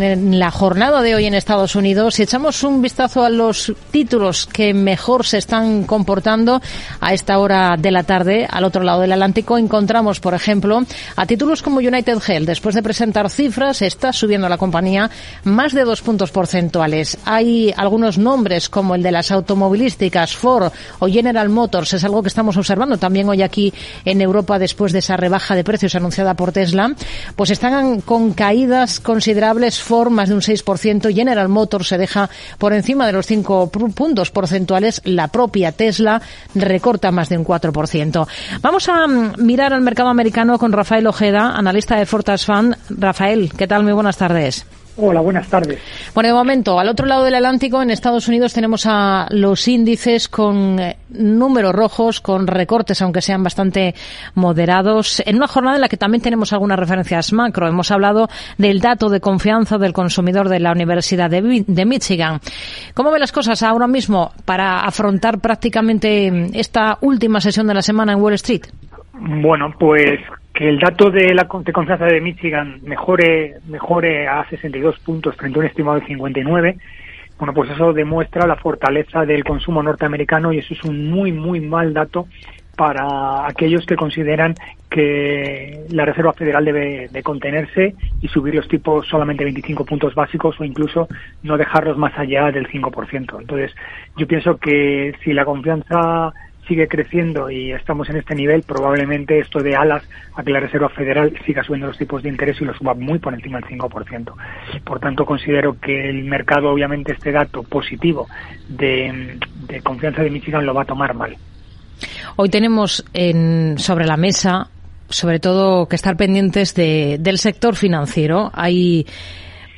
en la jornada de hoy en Estados Unidos. Si echamos un vistazo a los títulos que mejor se están comportando a esta hora de la tarde, al otro lado del Atlántico, encontramos, por ejemplo, a títulos como United Health. Después de presentar cifras, está subiendo la compañía más de dos puntos porcentuales. Hay algunos nombres como el de las automovilísticas, Ford o General Motors. Es algo que estamos observando también hoy aquí en Europa después de esa rebaja de precios anunciada por Tesla. Pues están con caídas considerables. Ford más de un 6%. General Motors se deja por encima de los 5 puntos porcentuales. La propia Tesla recorta más de un 4%. Vamos a mm, mirar al mercado americano con Rafael Ojeda, analista de Fortas Fund. Rafael, ¿qué tal? Muy buenas tardes. Hola, buenas tardes. Bueno, de momento, al otro lado del Atlántico, en Estados Unidos, tenemos a los índices con eh, números rojos, con recortes, aunque sean bastante moderados, en una jornada en la que también tenemos algunas referencias macro. Hemos hablado del dato de confianza del consumidor de la Universidad de, de Michigan. ¿Cómo ve las cosas ahora mismo para afrontar prácticamente mm, esta última sesión de la semana en Wall Street? Bueno, pues que el dato de la de confianza de Michigan mejore mejore a 62 puntos frente a un estimado de 59 bueno pues eso demuestra la fortaleza del consumo norteamericano y eso es un muy muy mal dato para aquellos que consideran que la Reserva Federal debe de contenerse y subir los tipos solamente 25 puntos básicos o incluso no dejarlos más allá del 5%. Entonces, yo pienso que si la confianza sigue creciendo y estamos en este nivel, probablemente esto de alas a que la Reserva Federal siga subiendo los tipos de interés y lo suba muy por encima del 5%. Por tanto, considero que el mercado, obviamente, este dato positivo de, confianza de Michigan lo va a tomar mal. Hoy tenemos en, sobre la mesa, sobre todo, que estar pendientes de, del sector financiero. Hay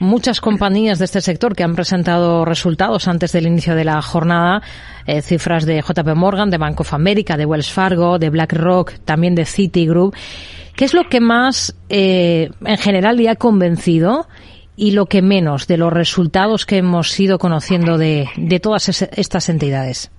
muchas compañías de este sector que han presentado resultados antes del inicio de la jornada, eh, cifras de JP Morgan, de Bank of America, de Wells Fargo, de BlackRock, también de Citigroup. ¿Qué es lo que más eh, en general le ha convencido y lo que menos de los resultados que hemos ido conociendo de, de todas estas entidades?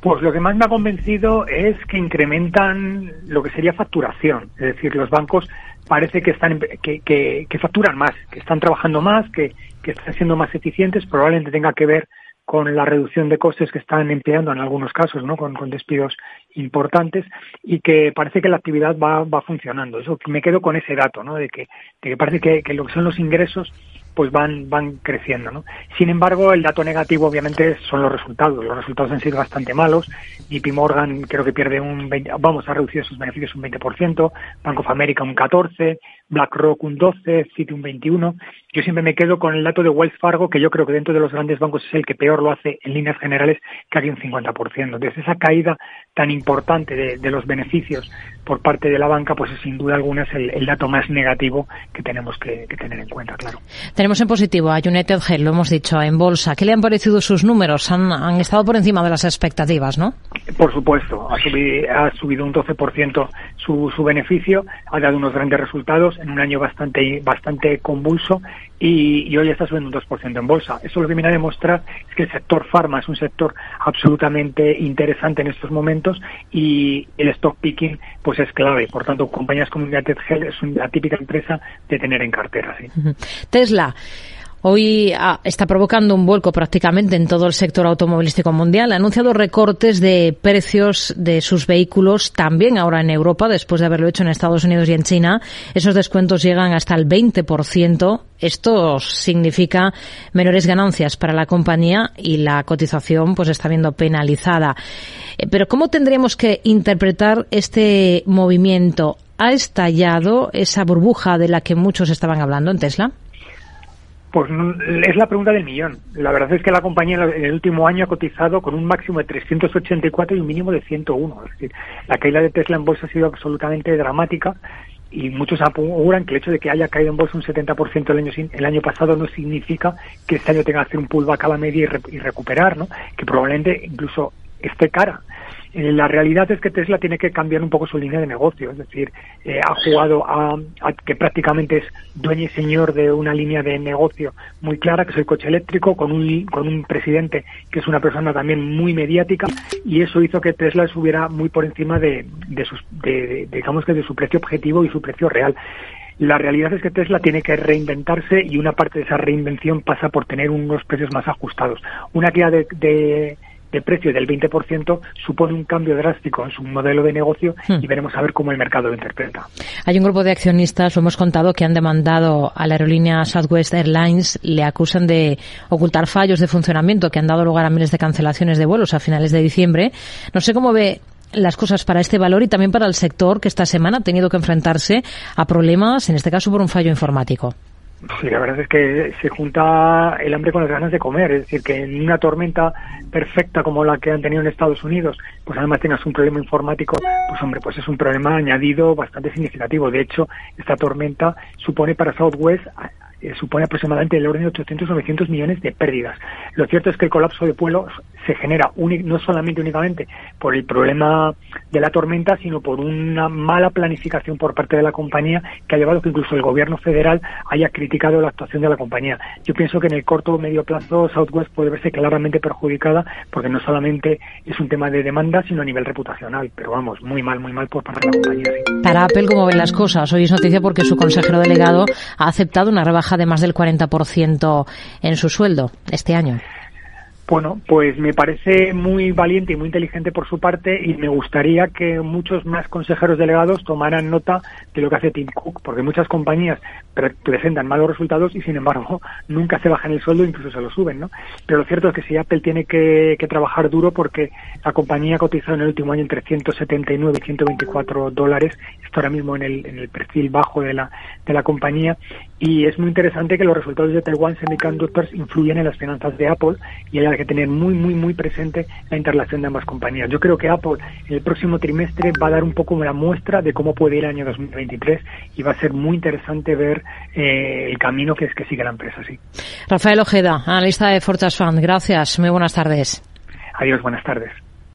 Pues lo que más me ha convencido es que incrementan lo que sería facturación. Es decir, los bancos parece que están que, que, facturan más, que están trabajando más, que, que están siendo más eficientes, probablemente tenga que ver con la reducción de costes que están empleando en algunos casos, ¿no? Con, con despidos importantes y que parece que la actividad va, va funcionando. Eso me quedo con ese dato, ¿no? De que, de que parece que, que lo que son los ingresos pues van, van creciendo. ¿no? Sin embargo, el dato negativo obviamente son los resultados. Los resultados han sido bastante malos. JP Morgan creo que pierde un 20, vamos, a reducir sus beneficios un 20%, Bank of America un 14%, BlackRock un 12%, Citi un 21%. Yo siempre me quedo con el dato de Wells Fargo, que yo creo que dentro de los grandes bancos es el que peor lo hace en líneas generales, casi un 50%. Entonces, esa caída tan importante de, los beneficios por parte de la banca, pues sin duda alguna es el, dato más negativo que tenemos que, tener en cuenta, claro. Tenemos en positivo a United Health, lo hemos dicho, en bolsa. ¿Qué le han parecido sus números? Han, han estado por encima de las expectativas, ¿no? Por supuesto, ha subido, ha subido un 12% su, su beneficio, ha dado unos grandes resultados en un año bastante, bastante convulso y, hoy está subiendo un 2% en bolsa. Eso lo que viene a demostrar es que el sector farma es un sector absolutamente interesante en estos momentos y el stock picking pues es clave. Por tanto, compañías como United Health es una típica empresa de tener en cartera. ¿sí? Tesla. Hoy ah, está provocando un vuelco prácticamente en todo el sector automovilístico mundial. Ha anunciado recortes de precios de sus vehículos también ahora en Europa, después de haberlo hecho en Estados Unidos y en China. Esos descuentos llegan hasta el 20%. Esto significa menores ganancias para la compañía y la cotización pues está viendo penalizada. Eh, pero ¿cómo tendríamos que interpretar este movimiento? ¿Ha estallado esa burbuja de la que muchos estaban hablando en Tesla? Pues es la pregunta del millón. La verdad es que la compañía en el último año ha cotizado con un máximo de 384 y un mínimo de 101. Es decir, la caída de Tesla en bolsa ha sido absolutamente dramática y muchos aseguran que el hecho de que haya caído en bolsa un 70% el año, el año pasado no significa que este año tenga que hacer un pullback a la media y, y recuperar, ¿no? Que probablemente incluso esté cara. Eh, la realidad es que Tesla tiene que cambiar un poco su línea de negocio, es decir, eh, ha jugado a, que prácticamente es dueño y señor de una línea de negocio muy clara, que es el coche eléctrico, con un, con un presidente que es una persona también muy mediática, y eso hizo que Tesla subiera muy por encima de, de, sus, de, digamos que de su precio objetivo y su precio real. La realidad es que Tesla tiene que reinventarse y una parte de esa reinvención pasa por tener unos precios más ajustados. Una guía de, de de precio del 20% supone un cambio drástico en su modelo de negocio hmm. y veremos a ver cómo el mercado lo interpreta. Hay un grupo de accionistas, lo hemos contado, que han demandado a la aerolínea Southwest Airlines, le acusan de ocultar fallos de funcionamiento que han dado lugar a miles de cancelaciones de vuelos a finales de diciembre. No sé cómo ve las cosas para este valor y también para el sector que esta semana ha tenido que enfrentarse a problemas, en este caso por un fallo informático. Sí, la verdad es que se junta el hambre con las ganas de comer. Es decir, que en una tormenta perfecta como la que han tenido en Estados Unidos, pues además tengas un problema informático, pues hombre, pues es un problema añadido bastante significativo. De hecho, esta tormenta supone para Southwest eh, supone aproximadamente el orden de 800-900 millones de pérdidas. Lo cierto es que el colapso de vuelos se genera no solamente únicamente por el problema de la tormenta, sino por una mala planificación por parte de la compañía que ha llevado que incluso el gobierno federal haya criticado la actuación de la compañía. Yo pienso que en el corto o medio plazo Southwest puede verse claramente perjudicada porque no solamente es un tema de demanda, sino a nivel reputacional. Pero vamos, muy mal, muy mal por parte de la compañía. Para Apple, ¿cómo ven las cosas? Hoy es noticia porque su consejero delegado ha aceptado una rebaja de más del 40% en su sueldo este año. Bueno, pues me parece muy valiente y muy inteligente por su parte y me gustaría que muchos más consejeros delegados tomaran nota de lo que hace Tim Cook, porque muchas compañías presentan malos resultados y sin embargo nunca se bajan el sueldo, incluso se lo suben, ¿no? Pero lo cierto es que si Apple tiene que, trabajar duro porque la compañía ha cotizado en el último año entre 179 y 124 dólares, está ahora mismo en el, en el perfil bajo de la, de la compañía y es muy interesante que los resultados de Taiwan Semiconductors influyen en las finanzas de Apple y hay que tener muy, muy, muy presente la interrelación de ambas compañías. Yo creo que Apple en el próximo trimestre va a dar un poco una muestra de cómo puede ir el año 2023 y va a ser muy interesante ver eh, el camino que es que sigue la empresa. Sí. Rafael Ojeda, analista de Fortas Fund. Gracias. Muy buenas tardes. Adiós, buenas tardes.